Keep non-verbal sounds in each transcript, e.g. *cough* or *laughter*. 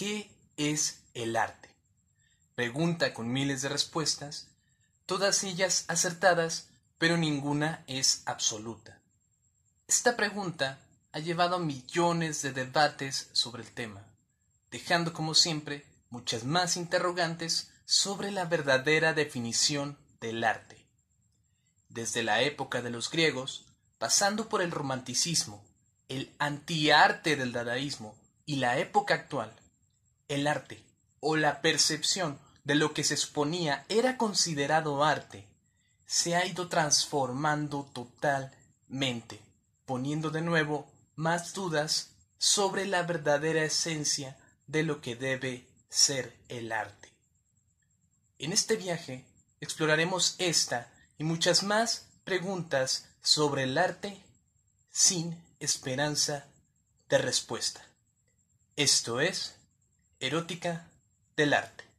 ¿qué es el arte? Pregunta con miles de respuestas, todas ellas acertadas, pero ninguna es absoluta. Esta pregunta ha llevado a millones de debates sobre el tema, dejando como siempre muchas más interrogantes sobre la verdadera definición del arte. Desde la época de los griegos, pasando por el romanticismo, el antiarte del dadaísmo y la época actual, el arte o la percepción de lo que se exponía era considerado arte, se ha ido transformando totalmente, poniendo de nuevo más dudas sobre la verdadera esencia de lo que debe ser el arte. En este viaje exploraremos esta y muchas más preguntas sobre el arte sin esperanza de respuesta. Esto es erótica del arte.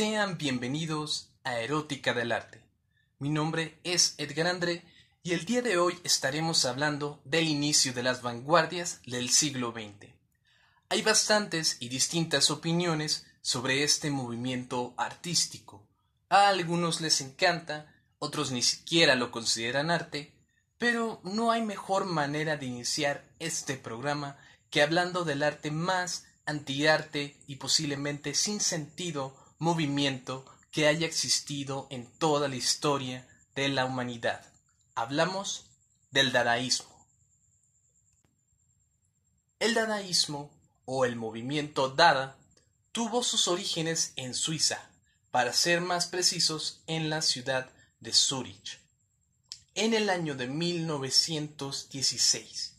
Sean bienvenidos a Erótica del Arte. Mi nombre es Edgar André y el día de hoy estaremos hablando del inicio de las vanguardias del siglo XX. Hay bastantes y distintas opiniones sobre este movimiento artístico. A algunos les encanta, otros ni siquiera lo consideran arte, pero no hay mejor manera de iniciar este programa que hablando del arte más antiarte y posiblemente sin sentido movimiento que haya existido en toda la historia de la humanidad. Hablamos del dadaísmo. El dadaísmo, o el movimiento Dada, tuvo sus orígenes en Suiza, para ser más precisos en la ciudad de Zúrich, en el año de 1916.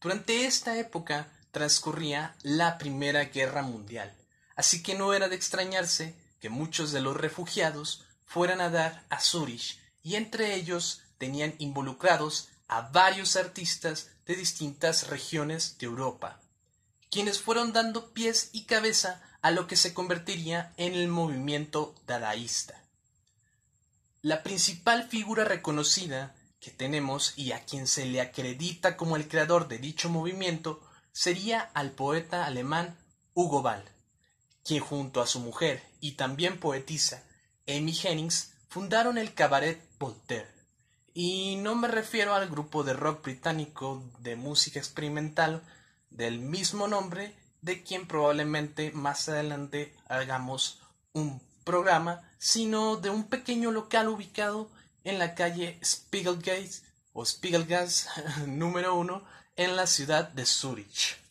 Durante esta época transcurría la Primera Guerra Mundial, así que no era de extrañarse que muchos de los refugiados fueran a dar a Zurich y entre ellos tenían involucrados a varios artistas de distintas regiones de Europa, quienes fueron dando pies y cabeza a lo que se convertiría en el movimiento dadaísta. La principal figura reconocida que tenemos y a quien se le acredita como el creador de dicho movimiento sería al poeta alemán Hugo Ball, quien junto a su mujer y también poetisa Amy Hennings fundaron el cabaret Voltaire. Y no me refiero al grupo de rock británico de música experimental del mismo nombre de quien probablemente más adelante hagamos un programa, sino de un pequeño local ubicado en la calle Spiegelgate o Spiegelgas *laughs* número uno en la ciudad de Zurich.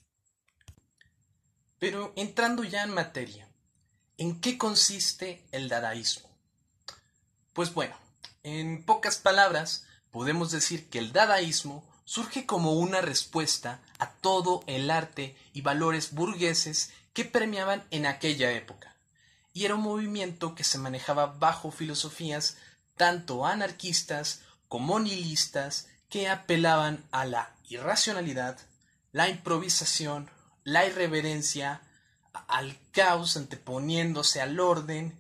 Pero entrando ya en materia, ¿en qué consiste el dadaísmo? Pues bueno, en pocas palabras, podemos decir que el dadaísmo surge como una respuesta a todo el arte y valores burgueses que premiaban en aquella época, y era un movimiento que se manejaba bajo filosofías tanto anarquistas como nihilistas que apelaban a la irracionalidad, la improvisación, la irreverencia al caos anteponiéndose al orden,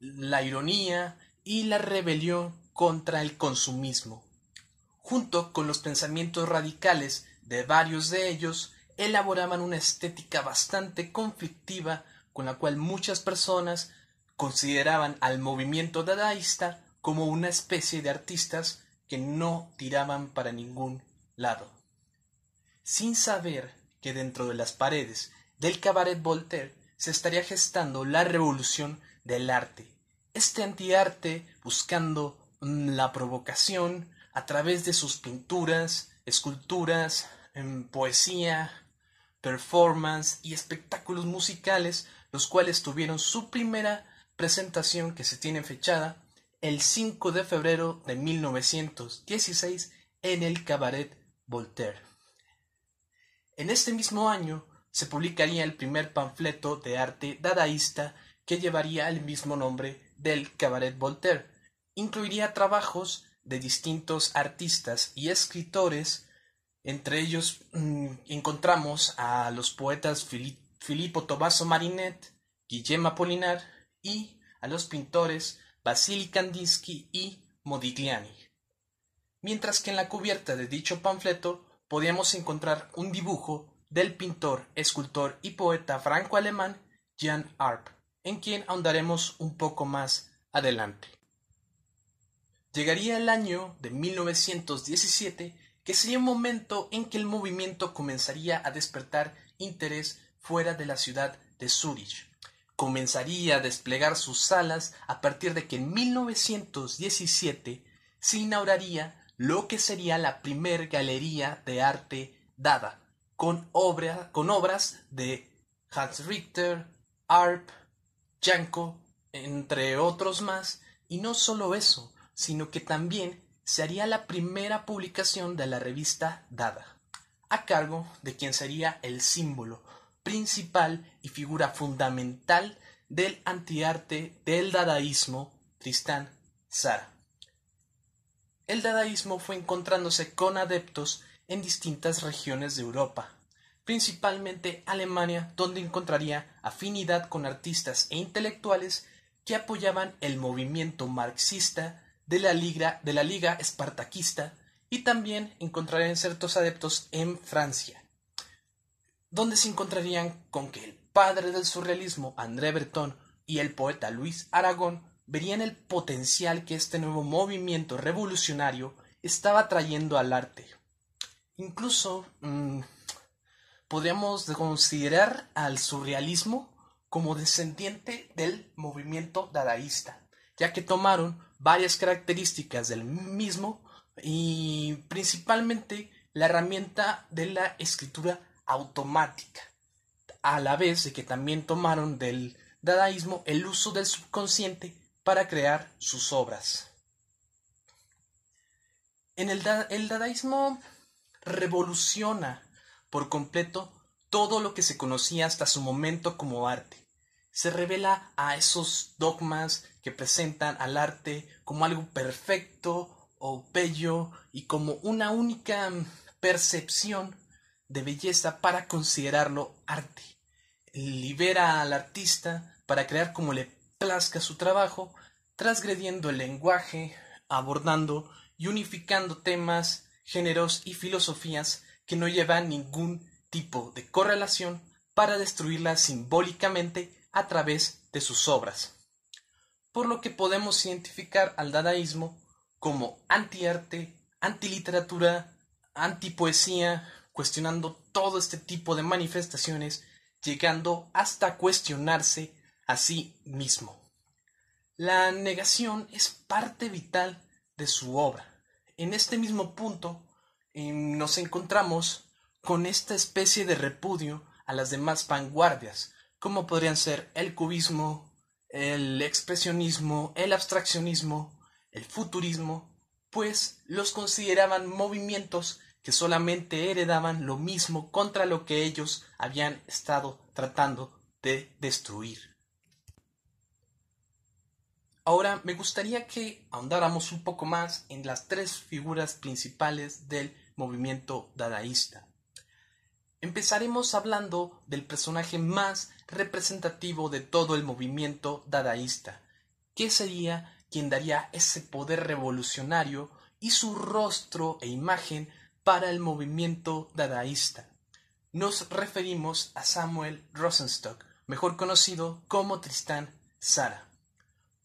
la ironía y la rebelión contra el consumismo. Junto con los pensamientos radicales de varios de ellos, elaboraban una estética bastante conflictiva con la cual muchas personas consideraban al movimiento dadaísta como una especie de artistas que no tiraban para ningún lado. Sin saber que dentro de las paredes del cabaret Voltaire se estaría gestando la revolución del arte. Este antiarte buscando mm, la provocación a través de sus pinturas, esculturas, em, poesía, performance y espectáculos musicales, los cuales tuvieron su primera presentación que se tiene fechada el 5 de febrero de 1916 en el Cabaret Voltaire. En este mismo año se publicaría el primer panfleto de arte dadaísta que llevaría el mismo nombre del Cabaret Voltaire. Incluiría trabajos de distintos artistas y escritores, entre ellos mm, encontramos a los poetas Filippo Tomaso Marinet, Guillem Apolinar y a los pintores Vasily Kandinsky y Modigliani. Mientras que en la cubierta de dicho panfleto podíamos encontrar un dibujo del pintor, escultor y poeta franco-alemán Jan Arp, en quien ahondaremos un poco más adelante. Llegaría el año de 1917, que sería un momento en que el movimiento comenzaría a despertar interés fuera de la ciudad de Zúrich. Comenzaría a desplegar sus salas a partir de que en 1917 se inauguraría lo que sería la primer galería de arte dada, con, con obras de Hans Richter, Arp, Janko, entre otros más, y no solo eso, sino que también se haría la primera publicación de la revista Dada, a cargo de quien sería el símbolo principal y figura fundamental del antiarte del dadaísmo, Tristán Sara. El dadaísmo fue encontrándose con adeptos en distintas regiones de Europa, principalmente Alemania, donde encontraría afinidad con artistas e intelectuales que apoyaban el movimiento marxista de la Liga, Espartaquista y también encontrarían ciertos adeptos en Francia, donde se encontrarían con que el padre del surrealismo, André Breton, y el poeta Luis Aragón verían el potencial que este nuevo movimiento revolucionario estaba trayendo al arte. Incluso mm, podríamos considerar al surrealismo como descendiente del movimiento dadaísta, ya que tomaron varias características del mismo y principalmente la herramienta de la escritura automática, a la vez de que también tomaron del dadaísmo el uso del subconsciente para crear sus obras. En el, dadaísmo revoluciona por completo todo lo que se conocía hasta su momento como arte. Se revela a esos dogmas que presentan al arte como algo perfecto o bello y como una única percepción de belleza para considerarlo arte. Libera al artista para crear como le su trabajo, transgrediendo el lenguaje, abordando y unificando temas, géneros y filosofías que no llevan ningún tipo de correlación para destruirla simbólicamente a través de sus obras. Por lo que podemos identificar al dadaísmo como antiarte, antiliteratura, antipoesía, cuestionando todo este tipo de manifestaciones, llegando hasta cuestionarse a sí mismo. La negación es parte vital de su obra. En este mismo punto em, nos encontramos con esta especie de repudio a las demás vanguardias, como podrían ser el cubismo, el expresionismo, el abstraccionismo, el futurismo, pues los consideraban movimientos que solamente heredaban lo mismo contra lo que ellos habían estado tratando de destruir. Ahora me gustaría que ahondáramos un poco más en las tres figuras principales del movimiento dadaísta. Empezaremos hablando del personaje más representativo de todo el movimiento dadaísta, que sería quien daría ese poder revolucionario y su rostro e imagen para el movimiento dadaísta. Nos referimos a Samuel Rosenstock, mejor conocido como Tristán Sara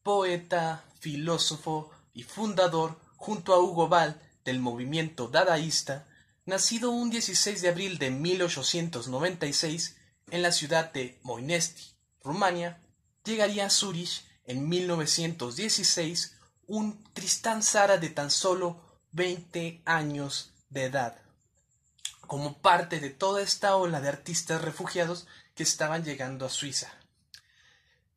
poeta, filósofo y fundador, junto a Hugo Ball, del movimiento dadaísta, nacido un 16 de abril de 1896 en la ciudad de Moinesti, Rumania, llegaría a Zurich en 1916 un Tristán Sara de tan solo 20 años de edad, como parte de toda esta ola de artistas refugiados que estaban llegando a Suiza.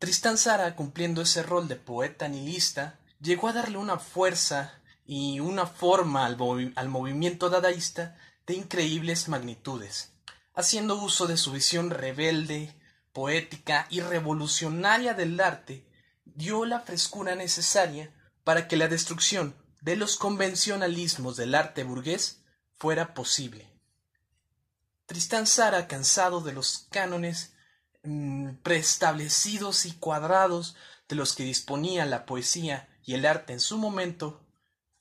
Tristán Sara, cumpliendo ese rol de poeta nihilista, llegó a darle una fuerza y una forma al, movimiento dadaísta de increíbles magnitudes. haciendo uso de su visión rebelde, poética y revolucionaria del arte, dio la frescura necesaria para que la destrucción de los convencionalismos del arte burgués fuera posible. Tristán Sara, cansado de los cánones preestablecidos y cuadrados de los que disponía la poesía y el arte en su momento,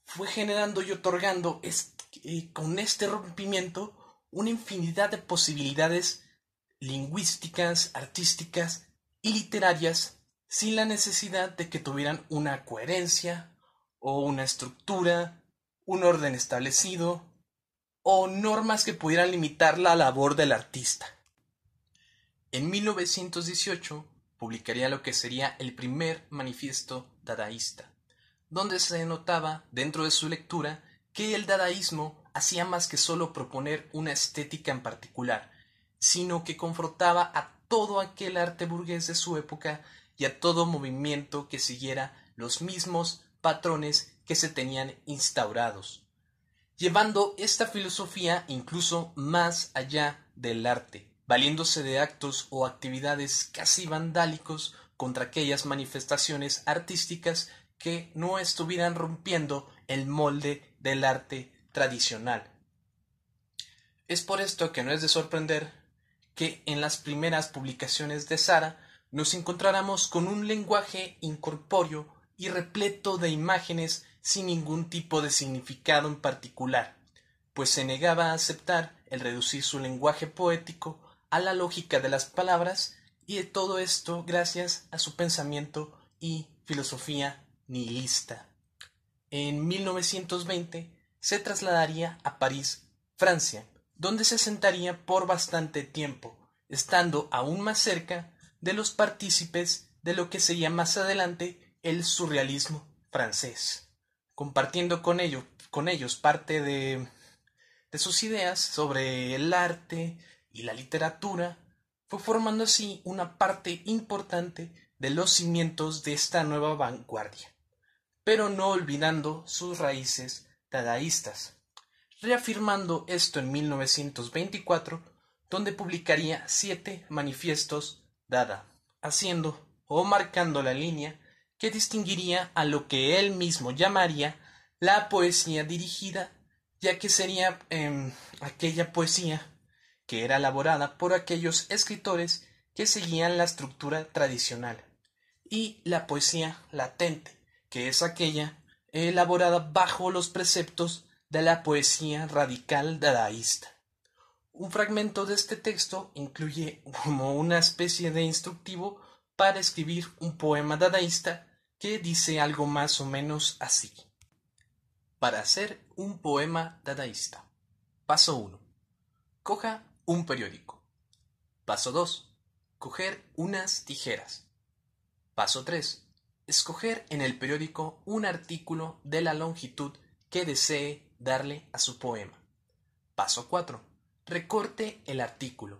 fue generando y otorgando eh, con este rompimiento una infinidad de posibilidades lingüísticas, artísticas y literarias sin la necesidad de que tuvieran una coherencia o una estructura, un orden establecido o normas que pudieran limitar la labor del artista. En 1918 publicaría lo que sería el primer manifiesto dadaísta, donde se notaba dentro de su lectura que el dadaísmo hacía más que solo proponer una estética en particular, sino que confrontaba a todo aquel arte burgués de su época y a todo movimiento que siguiera los mismos patrones que se tenían instaurados, llevando esta filosofía incluso más allá del arte, valiéndose de actos o actividades casi vandálicos contra aquellas manifestaciones artísticas que no estuvieran rompiendo el molde del arte tradicional. Es por esto que no es de sorprender que en las primeras publicaciones de Sara nos encontráramos con un lenguaje incorpóreo y repleto de imágenes sin ningún tipo de significado en particular, pues se negaba a aceptar el reducir su lenguaje poético a la lógica de las palabras y de todo esto gracias a su pensamiento y filosofía nihilista. En 1920 se trasladaría a París, Francia, donde se sentaría por bastante tiempo, estando aún más cerca de los partícipes de lo que sería más adelante el surrealismo francés, compartiendo con, con ellos parte de, de sus ideas sobre el arte y la literatura, fue formando así una parte importante de los cimientos de esta nueva vanguardia, pero no olvidando sus raíces dadaístas reafirmando esto en 1924, donde publicaría siete manifiestos Dada, haciendo o marcando la línea que distinguiría a lo que él mismo llamaría la poesía dirigida, ya que sería em, aquella poesía que era elaborada por aquellos escritores que seguían la estructura tradicional, y la poesía latente, que es aquella elaborada bajo los preceptos de la poesía radical dadaísta. Un fragmento de este texto incluye como una especie de instructivo para escribir un poema dadaísta que dice algo más o menos así. Para hacer un poema dadaísta. Paso 1. Coja un periódico. Paso 2. Coger unas tijeras. Paso 3. Escoger en el periódico un artículo de la longitud que desee darle a su poema. Paso 4. Recorte el artículo.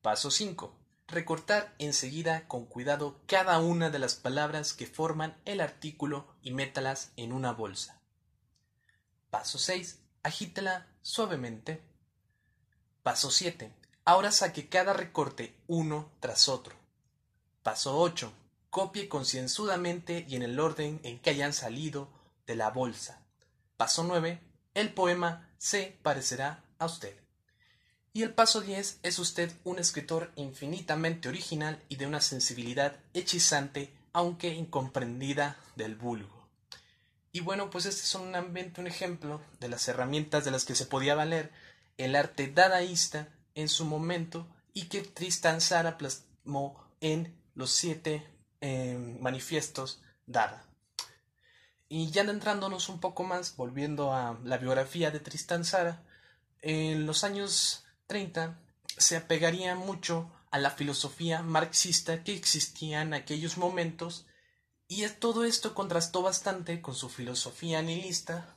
Paso 5. Recortar enseguida con cuidado cada una de las palabras que forman el artículo y métalas en una bolsa. Paso 6. Agítela suavemente. Paso 7. Ahora saque cada recorte uno tras otro. Paso 8. Copie concienzudamente y en el orden en que hayan salido de la bolsa. Paso 9. El poema se parecerá a usted. Y el paso 10 es usted un escritor infinitamente original y de una sensibilidad hechizante, aunque incomprendida del vulgo. Y bueno, pues este es solamente un ejemplo de las herramientas de las que se podía valer el arte dadaísta en su momento y que Tristan Sara plasmó en los siete eh, manifiestos Dada. Y ya adentrándonos un poco más, volviendo a la biografía de Tristan Sara, en los años 30 se apegaría mucho a la filosofía marxista que existía en aquellos momentos y todo esto contrastó bastante con su filosofía nihilista,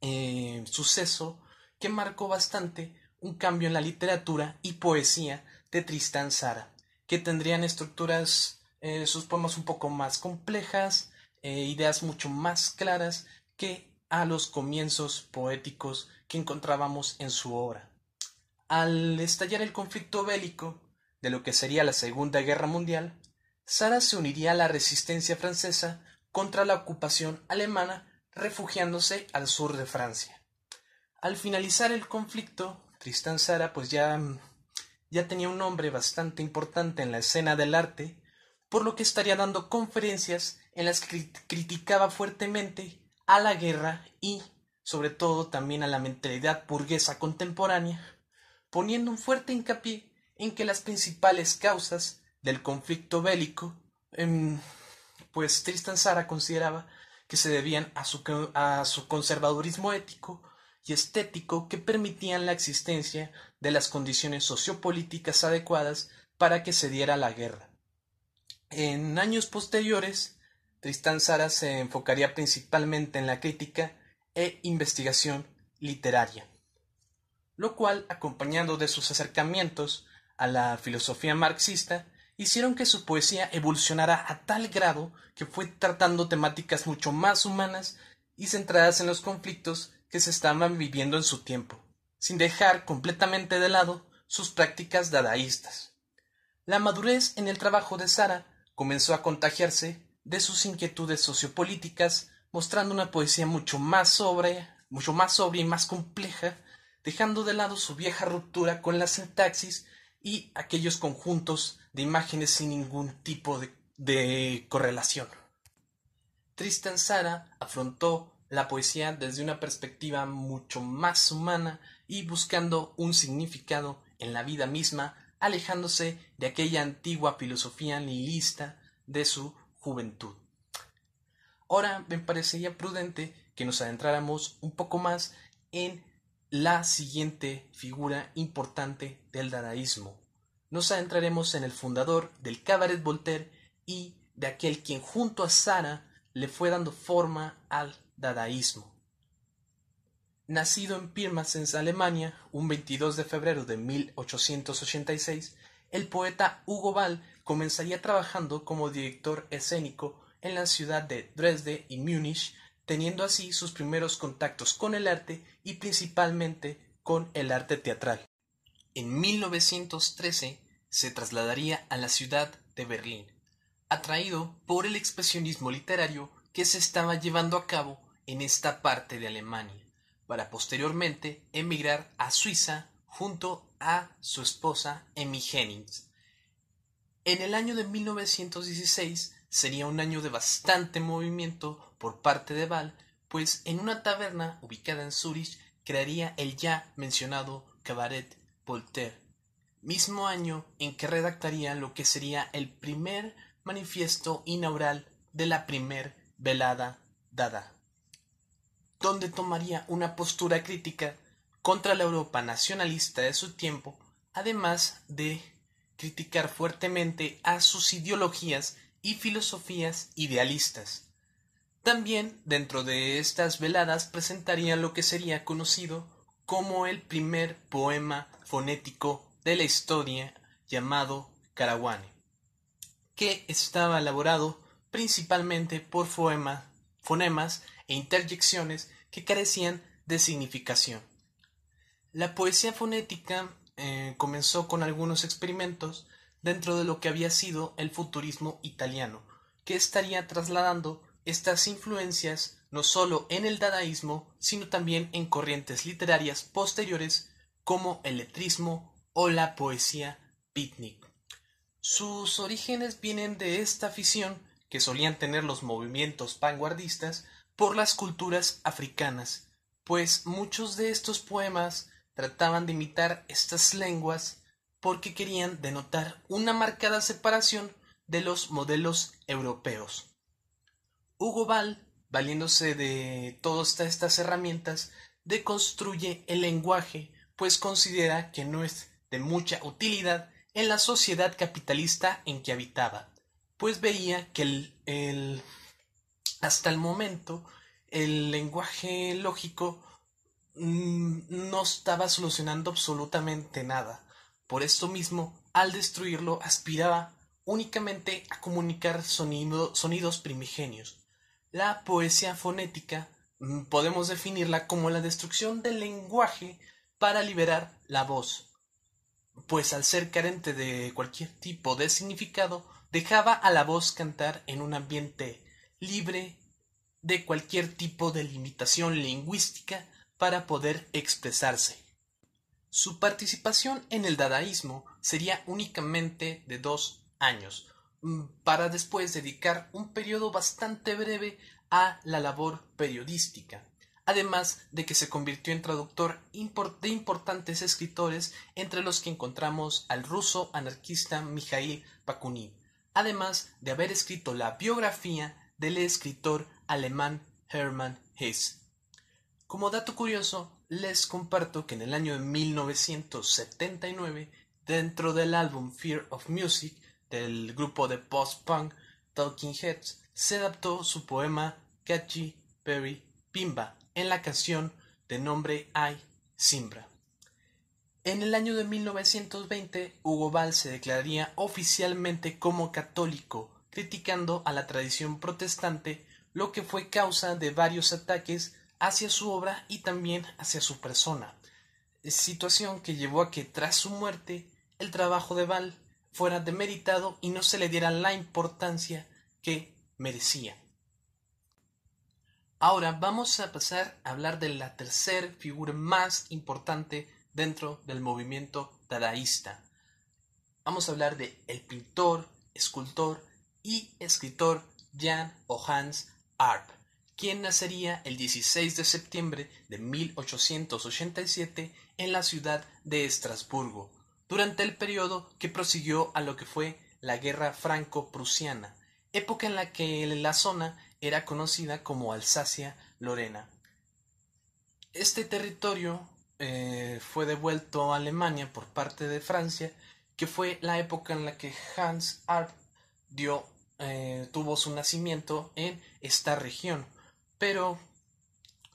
eh, suceso que marcó bastante un cambio en la literatura y poesía de Tristan Sara, que tendrían estructuras, eh, sus poemas un poco más complejas, eh, ideas mucho más claras que a los comienzos poéticos que encontrábamos en su obra. Al estallar el conflicto bélico de lo que sería la Segunda Guerra Mundial, Sara se uniría a la resistencia francesa contra la ocupación alemana, refugiándose al sur de Francia. Al finalizar el conflicto, Tristán Sara pues ya, ya tenía un nombre bastante importante en la escena del arte, por lo que estaría dando conferencias en las que criticaba fuertemente a la guerra y, sobre todo, también a la mentalidad burguesa contemporánea, poniendo un fuerte hincapié en que las principales causas del conflicto bélico, em, pues Tristan Sara consideraba que se debían a su, a su conservadurismo ético y estético que permitían la existencia de las condiciones sociopolíticas adecuadas para que se diera la guerra. En años posteriores, Tristan Sara se enfocaría principalmente en la crítica e investigación literaria, lo cual, acompañado de sus acercamientos a la filosofía marxista, hicieron que su poesía evolucionara a tal grado que fue tratando temáticas mucho más humanas y centradas en los conflictos que se estaban viviendo en su tiempo, sin dejar completamente de lado sus prácticas dadaístas. La madurez en el trabajo de Sara comenzó a contagiarse de sus inquietudes sociopolíticas, mostrando una poesía mucho más sobria, mucho más sobria y más compleja, dejando de lado su vieja ruptura con la sintaxis y aquellos conjuntos de imágenes sin ningún tipo de, de correlación. Tristan Sara afrontó la poesía desde una perspectiva mucho más humana y buscando un significado en la vida misma, alejándose de aquella antigua filosofía nihilista de su juventud. Ahora me parecería prudente que nos adentráramos un poco más en la siguiente figura importante del dadaísmo. Nos adentraremos en el fundador del Cabaret Voltaire y de aquel quien junto a Sara le fue dando forma al dadaísmo. Nacido en Pirmasens, Alemania, un 22 de febrero de 1886, el poeta Hugo Ball comenzaría trabajando como director escénico en la ciudad de Dresde y Múnich, teniendo así sus primeros contactos con el arte y principalmente con el arte teatral. En 1913 se trasladaría a la ciudad de Berlín, atraído por el expresionismo literario que se estaba llevando a cabo en esta parte de Alemania, para posteriormente emigrar a Suiza junto a su esposa Emmy Hennings. En el año de 1916 sería un año de bastante movimiento por parte de Val, pues en una taberna ubicada en Zurich crearía el ya mencionado Cabaret Voltaire, mismo año en que redactaría lo que sería el primer manifiesto inaugural de la primer velada dada, donde tomaría una postura crítica contra la Europa nacionalista de su tiempo, además de criticar fuertemente a sus ideologías y filosofías idealistas. También dentro de estas veladas presentaría lo que sería conocido como el primer poema fonético de la historia llamado Karawane, que estaba elaborado principalmente por fonemas e interjecciones que carecían de significación. La poesía fonética eh, comenzó con algunos experimentos dentro de lo que había sido el futurismo italiano, que estaría trasladando estas influencias no solo en el dadaísmo, sino también en corrientes literarias posteriores como el letrismo o la poesía beatnik. Sus orígenes vienen de esta afición que solían tener los movimientos vanguardistas por las culturas africanas, pues muchos de estos poemas trataban de imitar estas lenguas porque querían denotar una marcada separación de los modelos europeos. Hugo Ball, valiéndose de todas estas herramientas, deconstruye el lenguaje, pues considera que no es de mucha utilidad en la sociedad capitalista en que habitaba, pues veía que el, el hasta el momento el lenguaje lógico Mm, no estaba solucionando absolutamente nada. Por esto mismo, al destruirlo, aspiraba únicamente a comunicar sonidos primigenios. La poesía fonética mm, podemos definirla como la destrucción del lenguaje para liberar la voz, pues al ser carente de cualquier tipo de significado, dejaba a la voz cantar en un ambiente libre de cualquier tipo de limitación lingüística para poder expresarse. Su participación en el dadaísmo sería únicamente de dos años, mm, para después dedicar un periodo bastante breve a la labor periodística, además de que se convirtió en traductor de importantes escritores entre los que encontramos al ruso anarquista Mikhail Bakunin, además de haber escrito la biografía del escritor alemán Hermann Hesse. Como dato curioso, les comparto que en el año de 1979, dentro del álbum Fear of Music del grupo de post-punk Talking Heads, se adaptó su poema Catchy Perry Pimba en la canción de nombre I Simbra. En el año de 1920, Hugo Ball se declararía oficialmente como católico, criticando a la tradición protestante, lo que fue causa de varios ataques hacia su obra y también hacia su persona, situación que llevó a que tras su muerte el trabajo de Val fuera demeritado y no se le diera la importancia que merecía. Ahora vamos a pasar a hablar de la tercera figura más importante dentro del movimiento dadaísta. Vamos a hablar de el pintor, escultor y escritor Jan Johannes Arp quien nacería el 16 de septiembre de 1887 en la ciudad de Estrasburgo, durante el periodo que prosiguió a lo que fue la Guerra Franco-Prusiana, época en la que la zona era conocida como Alsacia-Lorena. Este territorio eh, fue devuelto a Alemania por parte de Francia, que fue la época en la que Hans Arp dio, eh, tuvo su nacimiento en esta región pero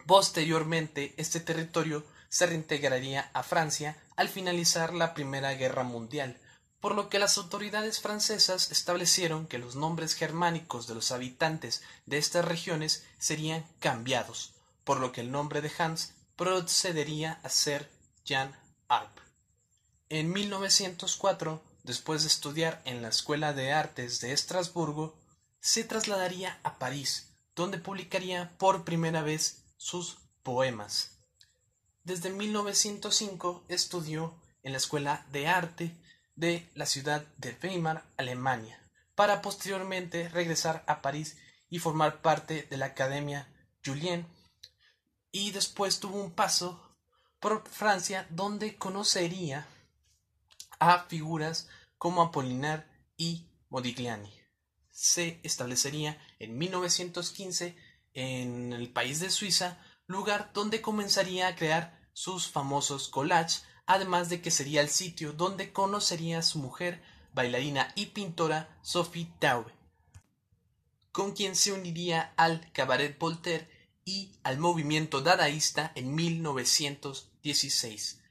posteriormente este territorio se reintegraría a Francia al finalizar la Primera Guerra Mundial, por lo que las autoridades francesas establecieron que los nombres germánicos de los habitantes de estas regiones serían cambiados, por lo que el nombre de Hans procedería a ser Jan Arp. En 1904, después de estudiar en la Escuela de Artes de Estrasburgo, se trasladaría a París, donde publicaría por primera vez sus poemas. Desde 1905 estudió en la Escuela de Arte de la ciudad de Weimar, Alemania, para posteriormente regresar a París y formar parte de la Academia Julien, y después tuvo un paso por Francia donde conocería a figuras como Apolinar y Modigliani se establecería en 1915 en el país de Suiza, lugar donde comenzaría a crear sus famosos collages, además de que sería el sitio donde conocería a su mujer, bailarina y pintora Sophie Taube, con quien se uniría al Cabaret Voltaire y al movimiento dadaísta en 1916.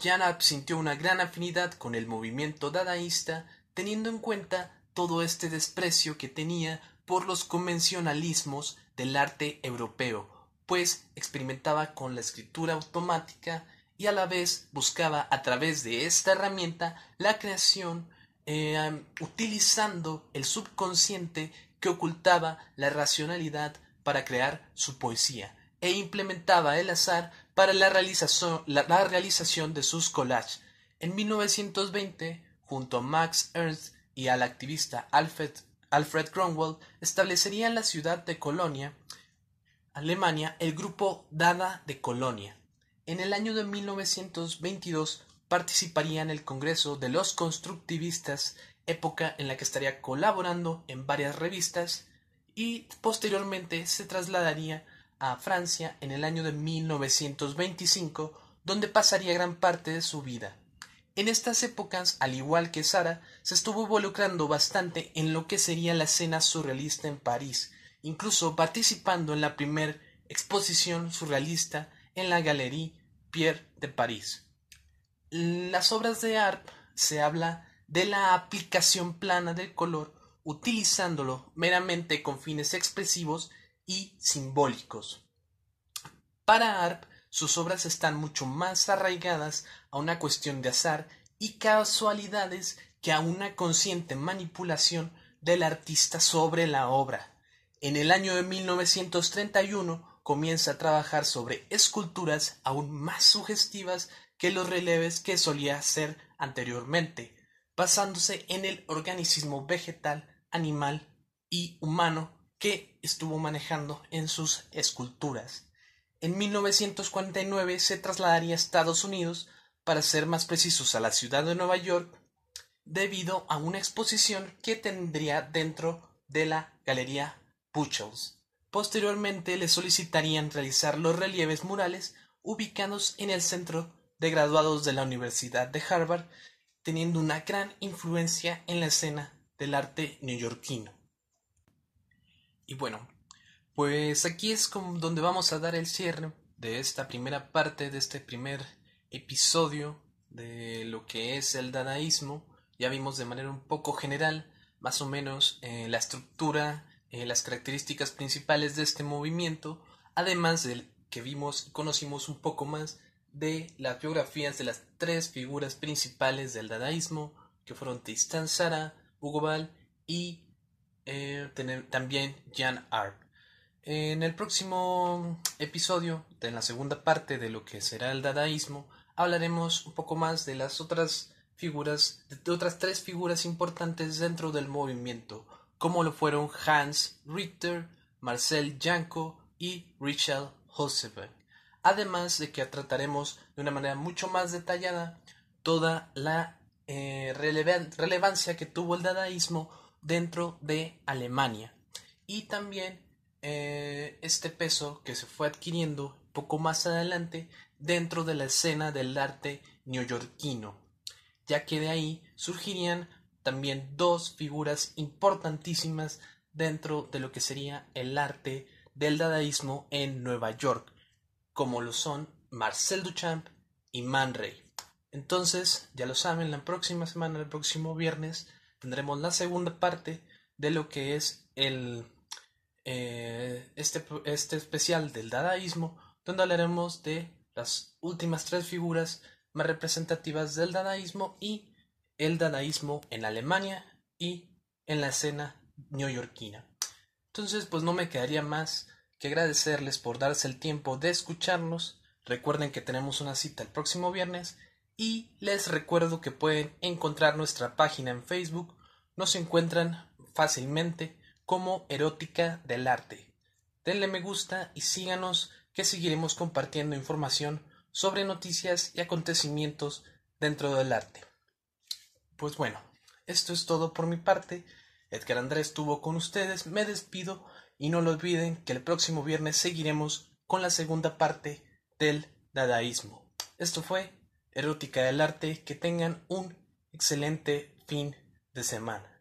Jan sintió una gran afinidad con el movimiento dadaísta, teniendo en cuenta todo este desprecio que tenía por los convencionalismos del arte europeo, pues experimentaba con la escritura automática y a la vez buscaba a través de esta herramienta la creación eh, utilizando el subconsciente que ocultaba la racionalidad para crear su poesía e implementaba el azar para la realización, de sus collages. En 1920, junto a Max Ernst y al activista Alfred, Alfred Cromwell establecería en la ciudad de Colonia, Alemania, el grupo Dada de Colonia. En el año de 1922 participaría en el Congreso de los Constructivistas, época en la que estaría colaborando en varias revistas y posteriormente se trasladaría a Francia en el año de 1925, donde pasaría gran parte de su vida. En estas épocas, al igual que Sara, se estuvo involucrando bastante en lo que sería la escena surrealista en París, incluso participando en la primera exposición surrealista en la Galerie Pierre de París. Las obras de Arp se habla de la aplicación plana del color utilizándolo meramente con fines expresivos y simbólicos. Para Arp, sus obras están mucho más arraigadas a una cuestión de azar y casualidades que a una consciente manipulación del artista sobre la obra. En el año de 1931 comienza a trabajar sobre esculturas aún más sugestivas que los releves que solía hacer anteriormente, basándose en el organicismo vegetal, animal y humano que estuvo manejando en sus esculturas. En 1949 se trasladaría a Estados Unidos, para ser más precisos a la ciudad de Nueva York, debido a una exposición que tendría dentro de la Galería Puchels. Posteriormente le solicitarían realizar los relieves murales ubicados en el centro de graduados de la Universidad de Harvard, teniendo una gran influencia en la escena del arte neoyorquino. Y bueno, pues aquí es donde vamos a dar el cierre de esta primera parte, de este primer episodio de lo que es el dadaísmo. Ya vimos de manera un poco general, más o menos, eh, la estructura, eh, las características principales de este movimiento, además de que vimos y conocimos un poco más de las biografías de las tres figuras principales del dadaísmo, que fueron Tristan Sara, Hugo Ball y eh, también Jan Arp. En el próximo episodio, en la segunda parte de lo que será el dadaísmo, hablaremos un poco más de las otras figuras, de otras tres figuras importantes dentro del movimiento, como lo fueron Hans Richter, Marcel Janko y Richard Hoseberg. Además de que trataremos de una manera mucho más detallada toda la eh, relevancia que tuvo el dadaísmo dentro de Alemania y también eh, este peso que se fue adquiriendo poco más adelante dentro de la escena del arte neoyorquino, ya que de ahí surgirían también dos figuras importantísimas dentro de lo que sería el arte del dadaísmo en Nueva York, como lo son Marcel Duchamp y Man Ray. Entonces, ya lo saben, la próxima semana, el próximo viernes, tendremos la segunda parte de lo que es el eh, este, este especial del dadaísmo, donde hablaremos de las últimas tres figuras más representativas del dadaísmo y el dadaísmo en Alemania y en la escena neoyorquina. Entonces, pues no me quedaría más que agradecerles por darse el tiempo de escucharnos. Recuerden que tenemos una cita el próximo viernes y les recuerdo que pueden encontrar nuestra página en Facebook, nos encuentran fácilmente como Erótica del Arte. Denle me gusta y síganos que seguiremos compartiendo información sobre noticias y acontecimientos dentro del arte. Pues bueno, esto es todo por mi parte. Edgar Andrés estuvo con ustedes, me despido y no lo olviden que el próximo viernes seguiremos con la segunda parte del dadaísmo. Esto fue erótica del arte, que tengan un excelente fin de semana.